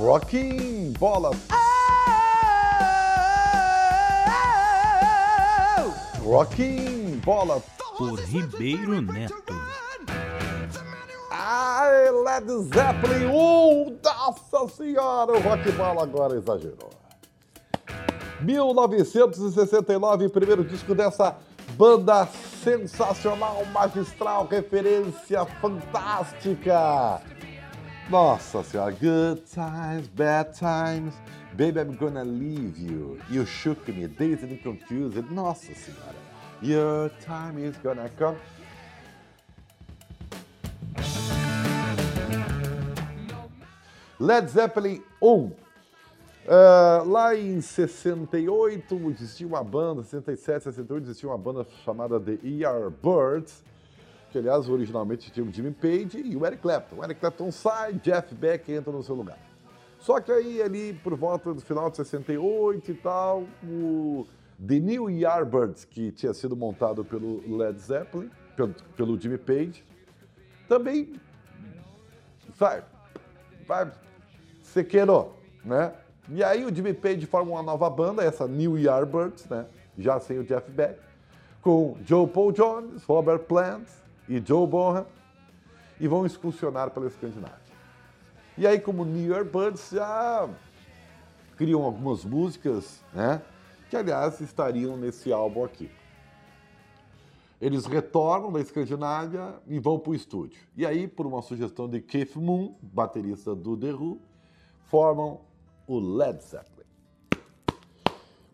Rocking Bola. Rocking Bola. Por Ribeiro Neto. Ai, Led Zeppelin 1! Nossa senhora, o rock bola agora exagerou. 1969, primeiro disco dessa banda sensacional, magistral, referência fantástica. Nossa senhora, good times, bad times, baby I'm gonna leave you, you shook me, dazed and confused, nossa senhora, your time is gonna come. Led Zeppelin 1. Uh, lá em 68 existia uma banda, 67, 68 existia uma banda chamada The ER Birds, que aliás originalmente tinha o Jimmy Page e o Eric Clapton. O Eric Clapton sai, Jeff Beck entra no seu lugar. Só que aí ali por volta do final de 68 e tal, o The New Yardbirds, que tinha sido montado pelo Led Zeppelin, pelo, pelo Jimmy Page, também sai, vai, sequeirou, né? E aí o Jimmy Page forma uma nova banda, essa New Yardbirds, né? Já sem o Jeff Beck, com Joe Paul Jones, Robert Plant e Joe Bonham, e vão excursionar pela Escandinávia. E aí, como New Yardbirds, já criam algumas músicas, né? Que, aliás, estariam nesse álbum aqui. Eles retornam da Escandinávia e vão para o estúdio. E aí, por uma sugestão de Keith Moon, baterista do The Who, formam o Led Zeppelin.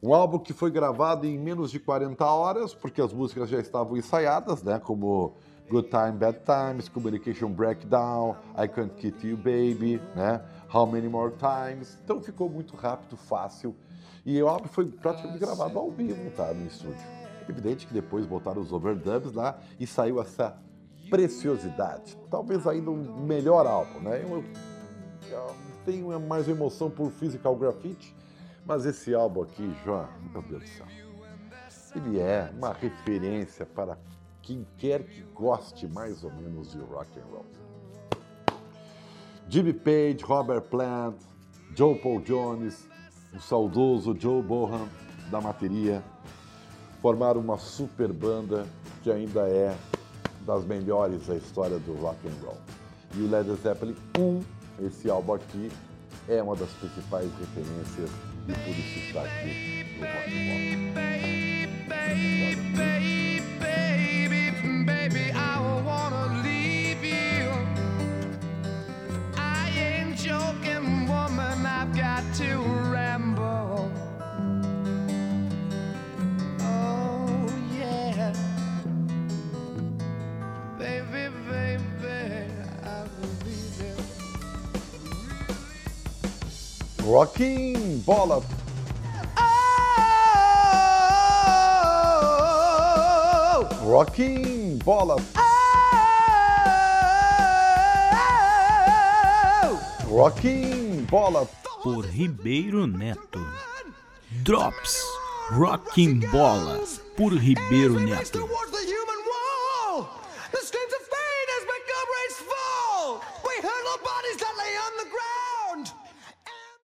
Um álbum que foi gravado em menos de 40 horas, porque as músicas já estavam ensaiadas, né? Como Good Time, Bad Times, Communication Breakdown, I Can't Keep You Baby, né? How Many More Times. Então ficou muito rápido, fácil. E o álbum foi praticamente gravado ao vivo, tá? No estúdio. Evidente que depois botaram os overdubs lá e saiu essa preciosidade. Talvez ainda um melhor álbum, né? Eu, eu tenho mais emoção por Physical Graffiti, mas esse álbum aqui, João, meu Deus do céu, ele é uma referência para quem quer que goste mais ou menos de rock and roll. Jimmy Page, Robert Plant, Joe Paul Jones, o saudoso Joe Bohan da bateria, formaram uma super banda que ainda é das melhores da história do rock and roll. E o Led Zeppelin 1 esse álbum aqui é uma das principais referências e por isso está aqui no Rock to Rocking Bola. Oh, Rocking Bola. Rocking Bola. Por Ribeiro Neto. Drops. Rocking Bola. Por Ribeiro Neto. bodies that lay on the ground.